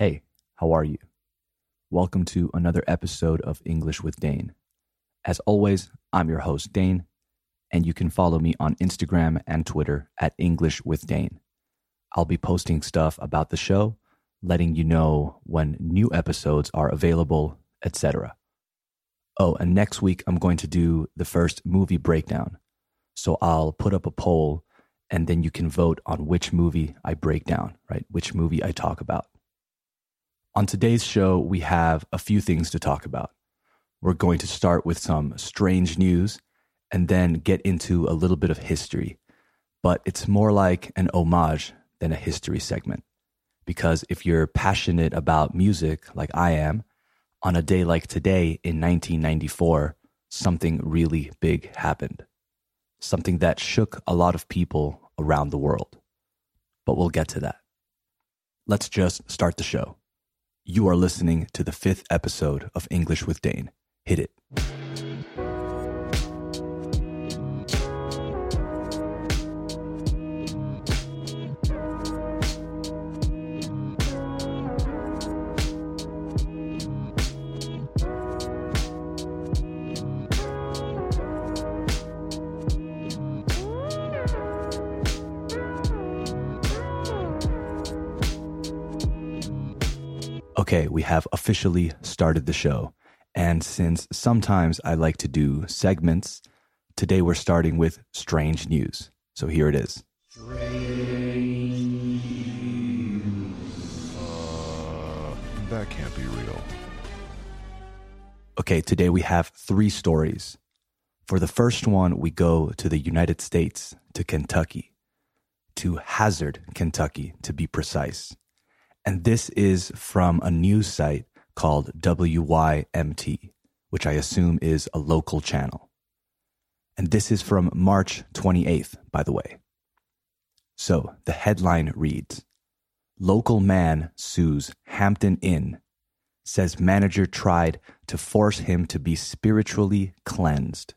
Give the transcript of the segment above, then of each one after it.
Hey, how are you? Welcome to another episode of English with Dane. As always, I'm your host, Dane, and you can follow me on Instagram and Twitter at English with Dane. I'll be posting stuff about the show, letting you know when new episodes are available, etc. Oh, and next week I'm going to do the first movie breakdown. So I'll put up a poll and then you can vote on which movie I break down, right? Which movie I talk about. On today's show, we have a few things to talk about. We're going to start with some strange news and then get into a little bit of history. But it's more like an homage than a history segment. Because if you're passionate about music like I am, on a day like today in 1994, something really big happened. Something that shook a lot of people around the world. But we'll get to that. Let's just start the show. You are listening to the fifth episode of English with Dane. Hit it. Okay, we have officially started the show. And since sometimes I like to do segments, today we're starting with strange news. So here it is. Uh, that can't be real. Okay, today we have three stories. For the first one, we go to the United States, to Kentucky, to Hazard, Kentucky, to be precise. And this is from a news site called WYMT, which I assume is a local channel. And this is from March 28th, by the way. So the headline reads Local man sues Hampton Inn, says manager tried to force him to be spiritually cleansed.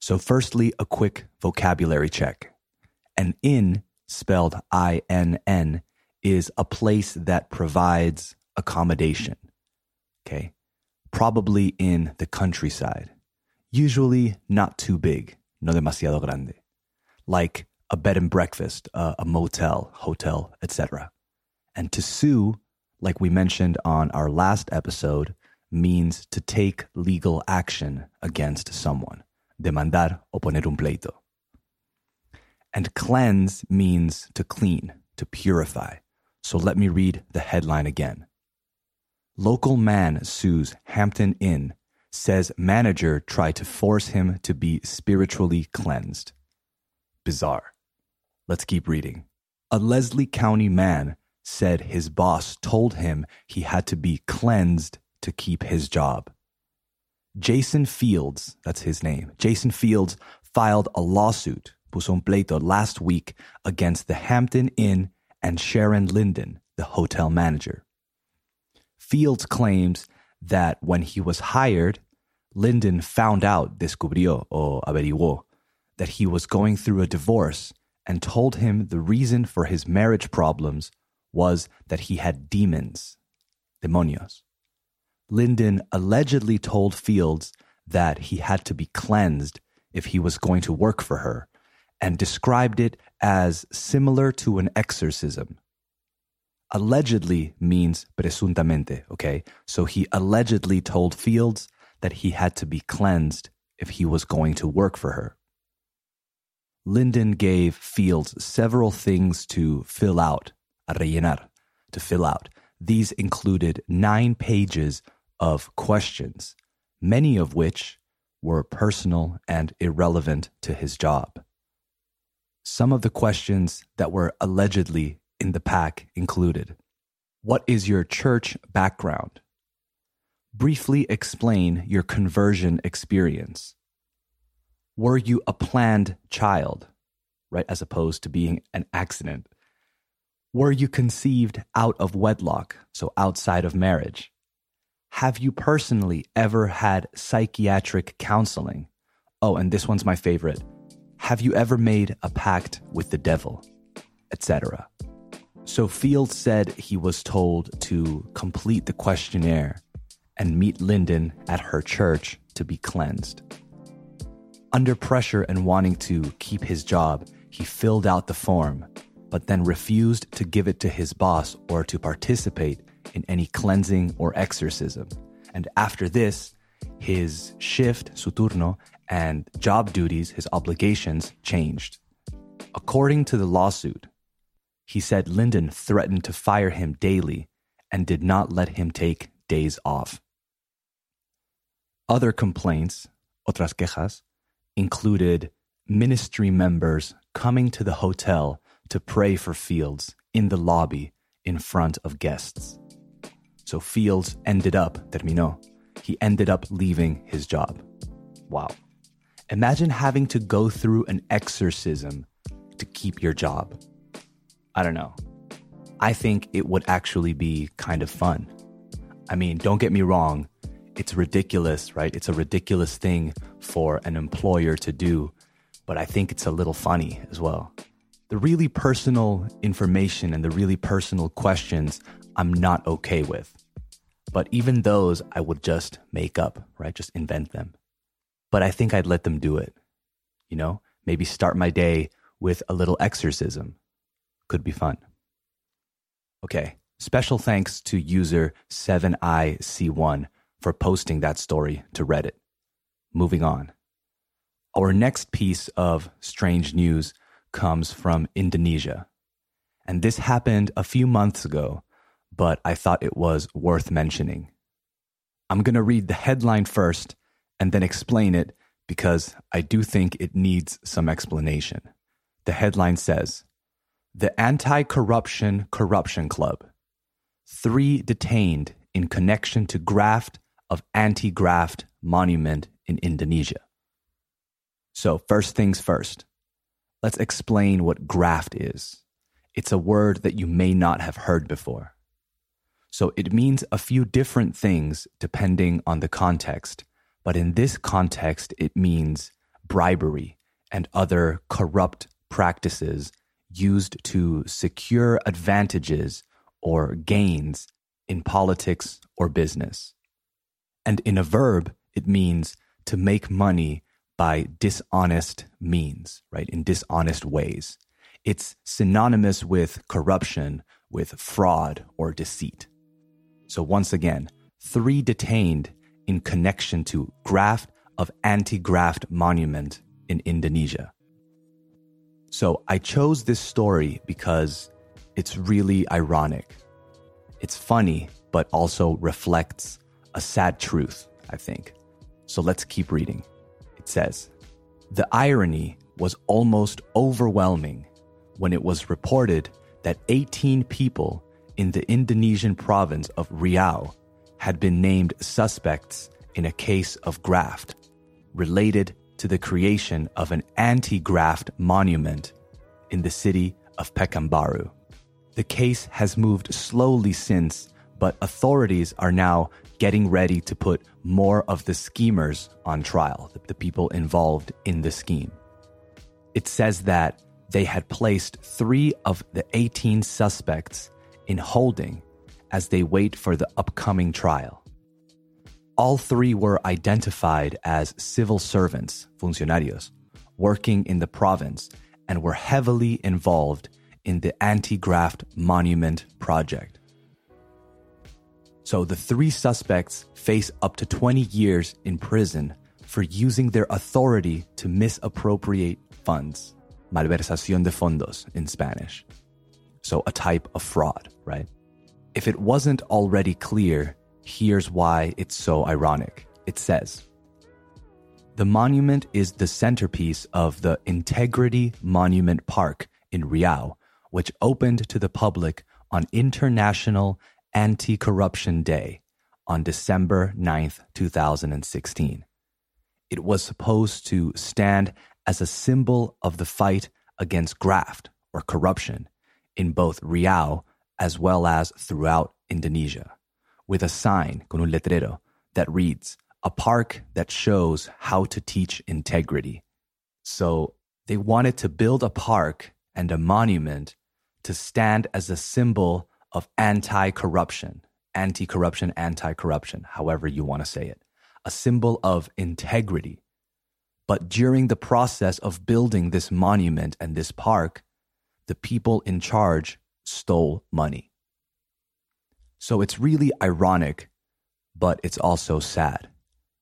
So, firstly, a quick vocabulary check. An inn, spelled I N N, is a place that provides accommodation. Okay. Probably in the countryside. Usually not too big, no demasiado grande. Like a bed and breakfast, uh, a motel, hotel, etc. And to sue, like we mentioned on our last episode, means to take legal action against someone. Demandar o poner un pleito. And cleanse means to clean, to purify. So let me read the headline again. Local man sues Hampton Inn, says manager tried to force him to be spiritually cleansed. Bizarre. Let's keep reading. A Leslie County man said his boss told him he had to be cleansed to keep his job. Jason Fields, that's his name, Jason Fields filed a lawsuit, puso un pleito, last week against the Hampton Inn and Sharon Linden, the hotel manager. Fields claims that when he was hired, Linden found out, descubrió o averiguó, that he was going through a divorce and told him the reason for his marriage problems was that he had demons, demonios. Linden allegedly told Fields that he had to be cleansed if he was going to work for her and described it as similar to an exorcism. Allegedly means presuntamente, okay? So he allegedly told Fields that he had to be cleansed if he was going to work for her. Linden gave Fields several things to fill out, a rellenar, to fill out. These included nine pages of questions, many of which were personal and irrelevant to his job. Some of the questions that were allegedly in the pack included What is your church background? Briefly explain your conversion experience. Were you a planned child, right, as opposed to being an accident? Were you conceived out of wedlock, so outside of marriage? Have you personally ever had psychiatric counseling? Oh, and this one's my favorite. Have you ever made a pact with the devil? Etc. So Fields said he was told to complete the questionnaire and meet Linden at her church to be cleansed. Under pressure and wanting to keep his job, he filled out the form, but then refused to give it to his boss or to participate in any cleansing or exorcism. And after this, his shift, su turno, and job duties, his obligations changed. According to the lawsuit, he said Linden threatened to fire him daily and did not let him take days off. Other complaints, otras quejas, included ministry members coming to the hotel to pray for Fields in the lobby in front of guests. So Fields ended up, terminó, he ended up leaving his job. Wow. Imagine having to go through an exorcism to keep your job. I don't know. I think it would actually be kind of fun. I mean, don't get me wrong, it's ridiculous, right? It's a ridiculous thing for an employer to do, but I think it's a little funny as well. The really personal information and the really personal questions I'm not okay with. But even those I would just make up, right? Just invent them. But I think I'd let them do it. You know, maybe start my day with a little exorcism. Could be fun. Okay. Special thanks to user 7iC1 for posting that story to Reddit. Moving on. Our next piece of strange news comes from Indonesia. And this happened a few months ago, but I thought it was worth mentioning. I'm going to read the headline first and then explain it because I do think it needs some explanation. The headline says The Anti Corruption Corruption Club. Three detained in connection to graft of anti graft monument in Indonesia. So, first things first, let's explain what graft is. It's a word that you may not have heard before. So, it means a few different things depending on the context, but in this context, it means bribery and other corrupt practices used to secure advantages or gains in politics or business. And in a verb, it means to make money by dishonest means, right? In dishonest ways. It's synonymous with corruption, with fraud or deceit. So once again, three detained in connection to graft of anti-graft monument in Indonesia. So I chose this story because it's really ironic. It's funny, but also reflects a sad truth, I think. So let's keep reading. It says The irony was almost overwhelming when it was reported that 18 people in the Indonesian province of Riau had been named suspects in a case of graft related to the creation of an anti graft monument in the city of Pekanbaru. The case has moved slowly since, but authorities are now getting ready to put more of the schemers on trial, the, the people involved in the scheme. It says that they had placed three of the 18 suspects in holding as they wait for the upcoming trial. All three were identified as civil servants, funcionarios, working in the province and were heavily involved in the anti graft monument project. So the three suspects face up to 20 years in prison for using their authority to misappropriate funds. Malversación de fondos in Spanish. So a type of fraud, right? If it wasn't already clear, here's why it's so ironic. It says, the monument is the centerpiece of the Integrity Monument Park in Riau, which opened to the public on International Anti Corruption Day on December 9th, 2016. It was supposed to stand as a symbol of the fight against graft or corruption in both Riau as well as throughout Indonesia, with a sign, con un letrero, that reads, a park that shows how to teach integrity. So they wanted to build a park and a monument to stand as a symbol of anti corruption, anti corruption, anti corruption, however you want to say it, a symbol of integrity. But during the process of building this monument and this park, the people in charge stole money. So it's really ironic, but it's also sad,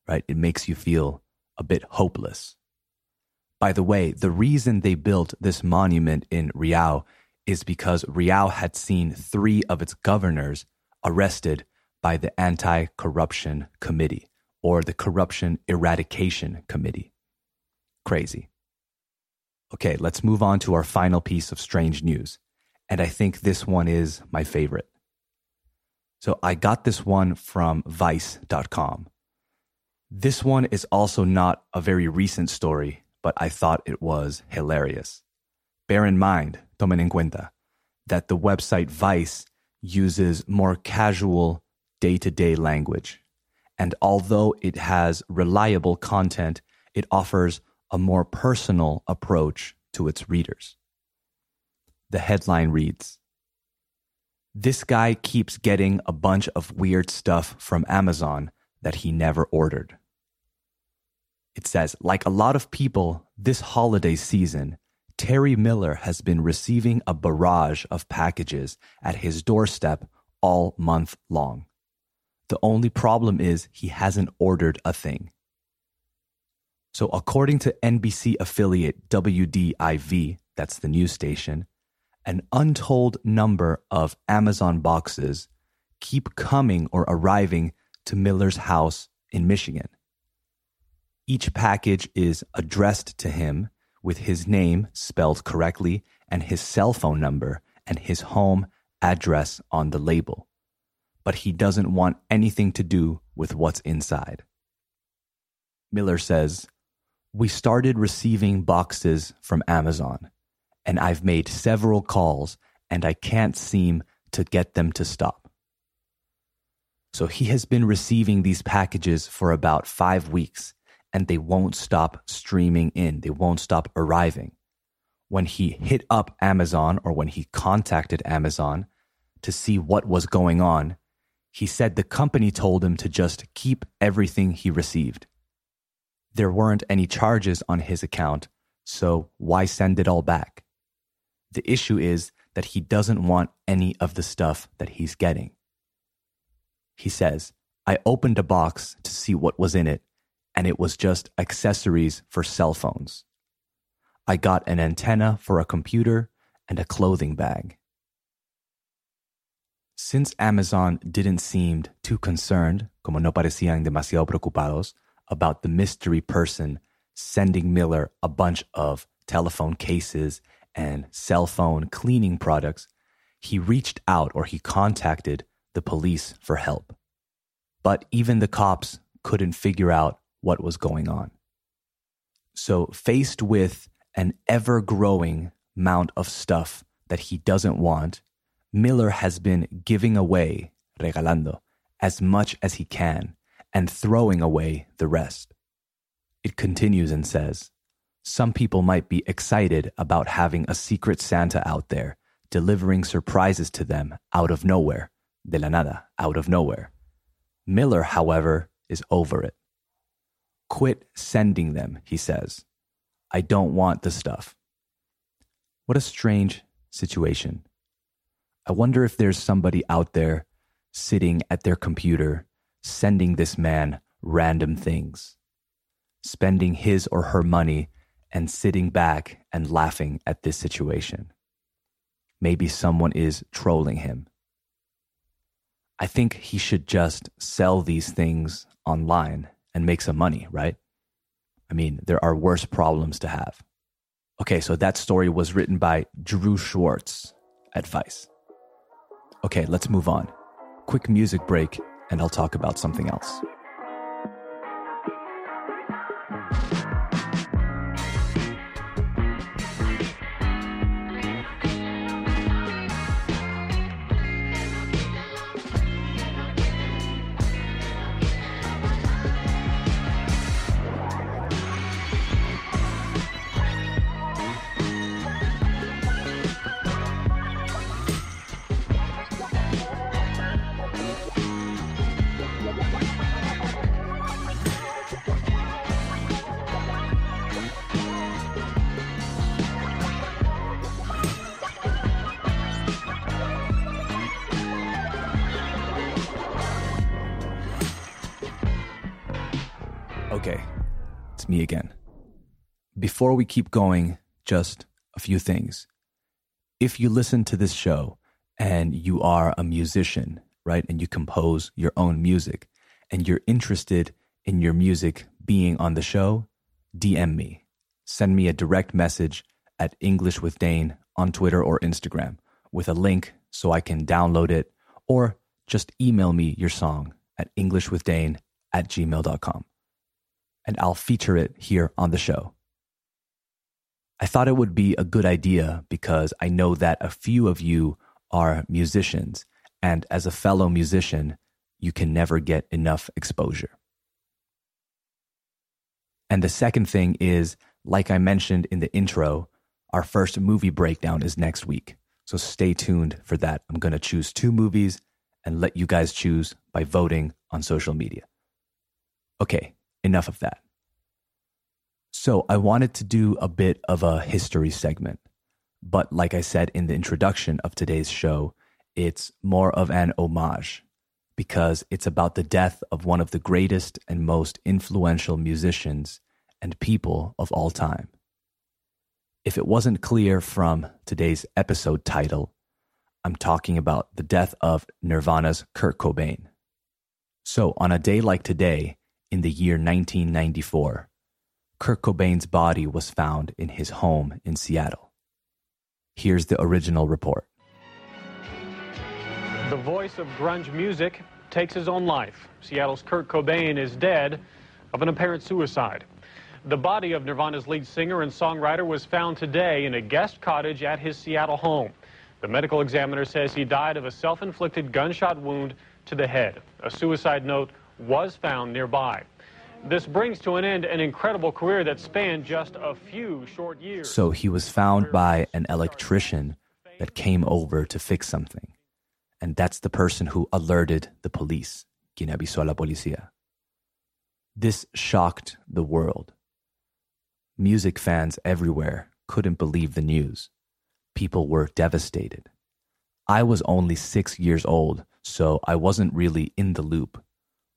right? It makes you feel a bit hopeless. By the way, the reason they built this monument in Riau is because Riau had seen three of its governors arrested by the Anti Corruption Committee or the Corruption Eradication Committee. Crazy. Okay, let's move on to our final piece of strange news. And I think this one is my favorite. So I got this one from vice.com. This one is also not a very recent story, but I thought it was hilarious. Bear in mind, tomen en cuenta, that the website Vice uses more casual day to day language. And although it has reliable content, it offers a more personal approach to its readers. The headline reads This guy keeps getting a bunch of weird stuff from Amazon that he never ordered. It says, like a lot of people this holiday season, Terry Miller has been receiving a barrage of packages at his doorstep all month long. The only problem is he hasn't ordered a thing. So, according to NBC affiliate WDIV, that's the news station, an untold number of Amazon boxes keep coming or arriving to Miller's house in Michigan. Each package is addressed to him with his name spelled correctly and his cell phone number and his home address on the label. But he doesn't want anything to do with what's inside. Miller says, We started receiving boxes from Amazon, and I've made several calls, and I can't seem to get them to stop. So he has been receiving these packages for about five weeks and they won't stop streaming in. They won't stop arriving. When he hit up Amazon or when he contacted Amazon to see what was going on, he said the company told him to just keep everything he received. There weren't any charges on his account, so why send it all back? The issue is that he doesn't want any of the stuff that he's getting. He says, I opened a box to see what was in it and it was just accessories for cell phones. I got an antenna for a computer and a clothing bag. Since Amazon didn't seem too concerned, como no parecían demasiado preocupados, about the mystery person sending Miller a bunch of telephone cases and cell phone cleaning products, he reached out or he contacted the police for help. But even the cops couldn't figure out what was going on. So, faced with an ever growing amount of stuff that he doesn't want, Miller has been giving away, regalando, as much as he can and throwing away the rest. It continues and says, Some people might be excited about having a secret Santa out there delivering surprises to them out of nowhere, de la nada, out of nowhere. Miller, however, is over it. Quit sending them, he says. I don't want the stuff. What a strange situation. I wonder if there's somebody out there sitting at their computer sending this man random things, spending his or her money and sitting back and laughing at this situation. Maybe someone is trolling him. I think he should just sell these things online and make some money, right? I mean, there are worse problems to have. Okay, so that story was written by Drew Schwartz at Vice. Okay, let's move on. Quick music break, and I'll talk about something else. Me again. Before we keep going, just a few things. If you listen to this show and you are a musician, right, and you compose your own music, and you're interested in your music being on the show, DM me. Send me a direct message at English with Dane on Twitter or Instagram with a link so I can download it, or just email me your song at englishwithdane at gmail.com and I'll feature it here on the show. I thought it would be a good idea because I know that a few of you are musicians, and as a fellow musician, you can never get enough exposure. And the second thing is, like I mentioned in the intro, our first movie breakdown is next week. So stay tuned for that. I'm going to choose two movies and let you guys choose by voting on social media. Okay, enough of that. So I wanted to do a bit of a history segment. But like I said in the introduction of today's show, it's more of an homage because it's about the death of one of the greatest and most influential musicians and people of all time. If it wasn't clear from today's episode title, I'm talking about the death of Nirvana's Kurt Cobain. So, on a day like today, in the year 1994, Kurt Cobain's body was found in his home in Seattle. Here's the original report. The voice of grunge music takes his own life. Seattle's Kurt Cobain is dead of an apparent suicide. The body of Nirvana's lead singer and songwriter was found today in a guest cottage at his Seattle home. The medical examiner says he died of a self-inflicted gunshot wound to the head. A suicide note was found nearby. This brings to an end an incredible career that spanned just a few short years. So he was found by an electrician that came over to fix something. And that's the person who alerted the police, quien avisó a la policía. This shocked the world. Music fans everywhere couldn't believe the news. People were devastated. I was only six years old, so I wasn't really in the loop,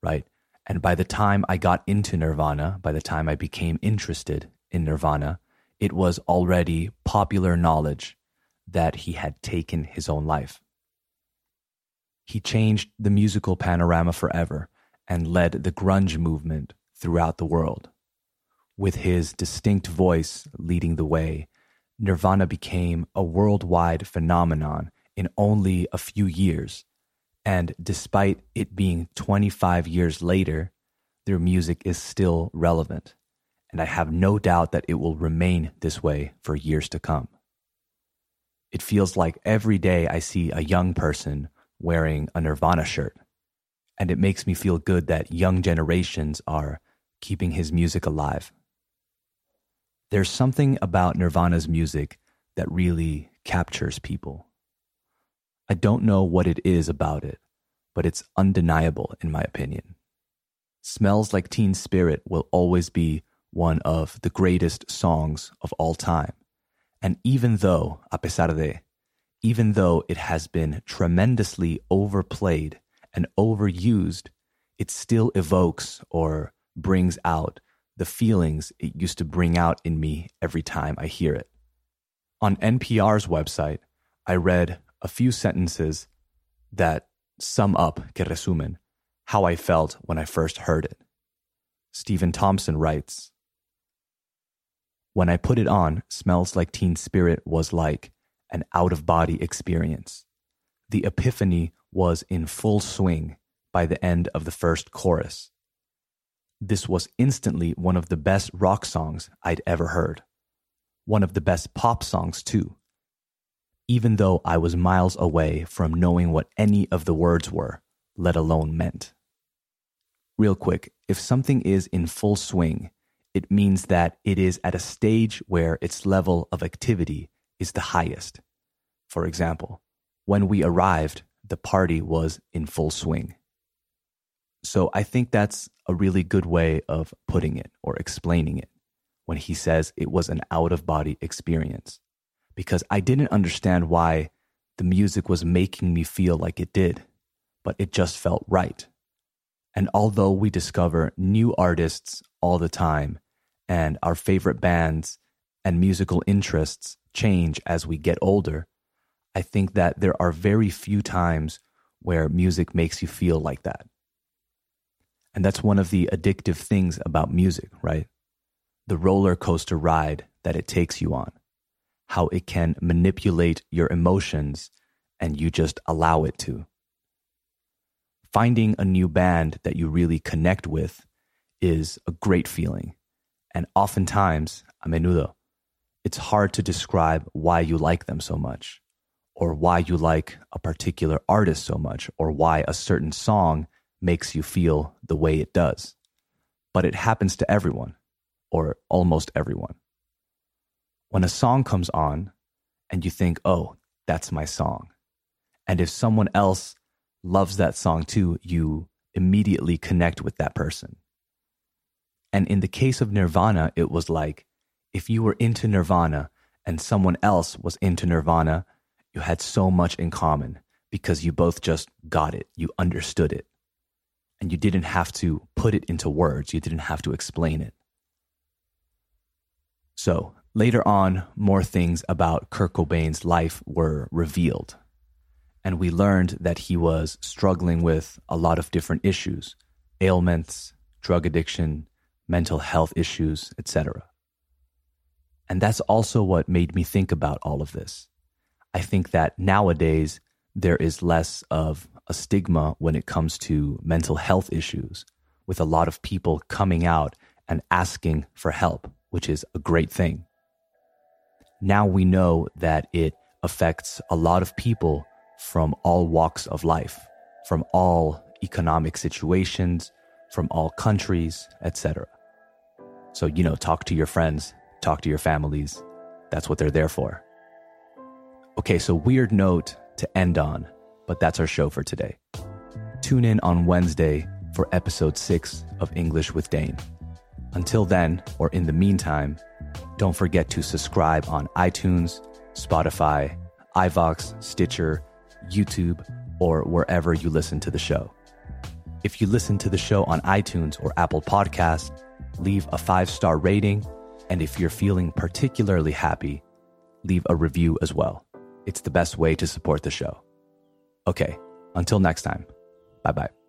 right? And by the time I got into Nirvana, by the time I became interested in Nirvana, it was already popular knowledge that he had taken his own life. He changed the musical panorama forever and led the grunge movement throughout the world. With his distinct voice leading the way, Nirvana became a worldwide phenomenon in only a few years and despite it being 25 years later, their music is still relevant. And I have no doubt that it will remain this way for years to come. It feels like every day I see a young person wearing a Nirvana shirt. And it makes me feel good that young generations are keeping his music alive. There's something about Nirvana's music that really captures people. I don't know what it is about it, but it's undeniable in my opinion. Smells Like Teen Spirit will always be one of the greatest songs of all time. And even though, a pesar de, even though it has been tremendously overplayed and overused, it still evokes or brings out the feelings it used to bring out in me every time I hear it. On NPR's website, I read a few sentences that sum up, que resumen, how I felt when I first heard it. Stephen Thompson writes When I put it on, Smells Like Teen Spirit was like an out of body experience. The epiphany was in full swing by the end of the first chorus. This was instantly one of the best rock songs I'd ever heard. One of the best pop songs, too even though I was miles away from knowing what any of the words were, let alone meant. Real quick, if something is in full swing, it means that it is at a stage where its level of activity is the highest. For example, when we arrived, the party was in full swing. So I think that's a really good way of putting it or explaining it when he says it was an out of body experience because I didn't understand why the music was making me feel like it did, but it just felt right. And although we discover new artists all the time and our favorite bands and musical interests change as we get older, I think that there are very few times where music makes you feel like that. And that's one of the addictive things about music, right? The roller coaster ride that it takes you on, how it can manipulate your emotions and you just allow it to. Finding a new band that you really connect with is a great feeling. And oftentimes, a menudo, it's hard to describe why you like them so much, or why you like a particular artist so much, or why a certain song makes you feel the way it does. But it happens to everyone, or almost everyone. When a song comes on and you think, oh, that's my song. And if someone else loves that song too, you immediately connect with that person. And in the case of Nirvana, it was like if you were into Nirvana and someone else was into Nirvana, you had so much in common because you both just got it, you understood it. And you didn't have to put it into words, you didn't have to explain it. So, later on, more things about Kurt Cobain's life were revealed. And we learned that he was struggling with a lot of different issues ailments, drug addiction, mental health issues, etc. And that's also what made me think about all of this. I think that nowadays there is less of a stigma when it comes to mental health issues, with a lot of people coming out and asking for help, which is a great thing. Now we know that it affects a lot of people from all walks of life, from all economic situations, from all countries, etc. So, you know, talk to your friends, talk to your families. That's what they're there for. Okay, so weird note to end on, but that's our show for today. Tune in on Wednesday for episode six of English with Dane. Until then, or in the meantime, don't forget to subscribe on iTunes, Spotify, iVoox, Stitcher, YouTube, or wherever you listen to the show. If you listen to the show on iTunes or Apple Podcasts, leave a five star rating and if you're feeling particularly happy, leave a review as well. It's the best way to support the show. Okay, until next time, bye bye.